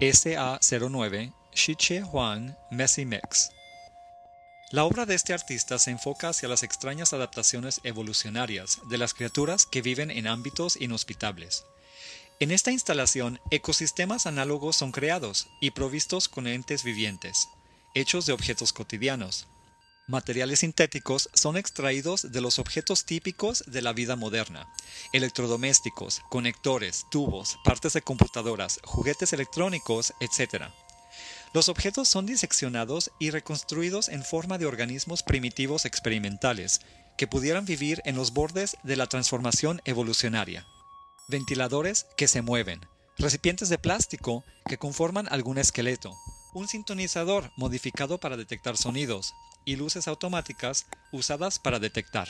SA09 Shiche Huang Messi Mix. La obra de este artista se enfoca hacia las extrañas adaptaciones evolucionarias de las criaturas que viven en ámbitos inhospitables. En esta instalación, ecosistemas análogos son creados y provistos con entes vivientes, hechos de objetos cotidianos. Materiales sintéticos son extraídos de los objetos típicos de la vida moderna, electrodomésticos, conectores, tubos, partes de computadoras, juguetes electrónicos, etc. Los objetos son diseccionados y reconstruidos en forma de organismos primitivos experimentales, que pudieran vivir en los bordes de la transformación evolucionaria. Ventiladores que se mueven, recipientes de plástico que conforman algún esqueleto, un sintonizador modificado para detectar sonidos y luces automáticas usadas para detectar.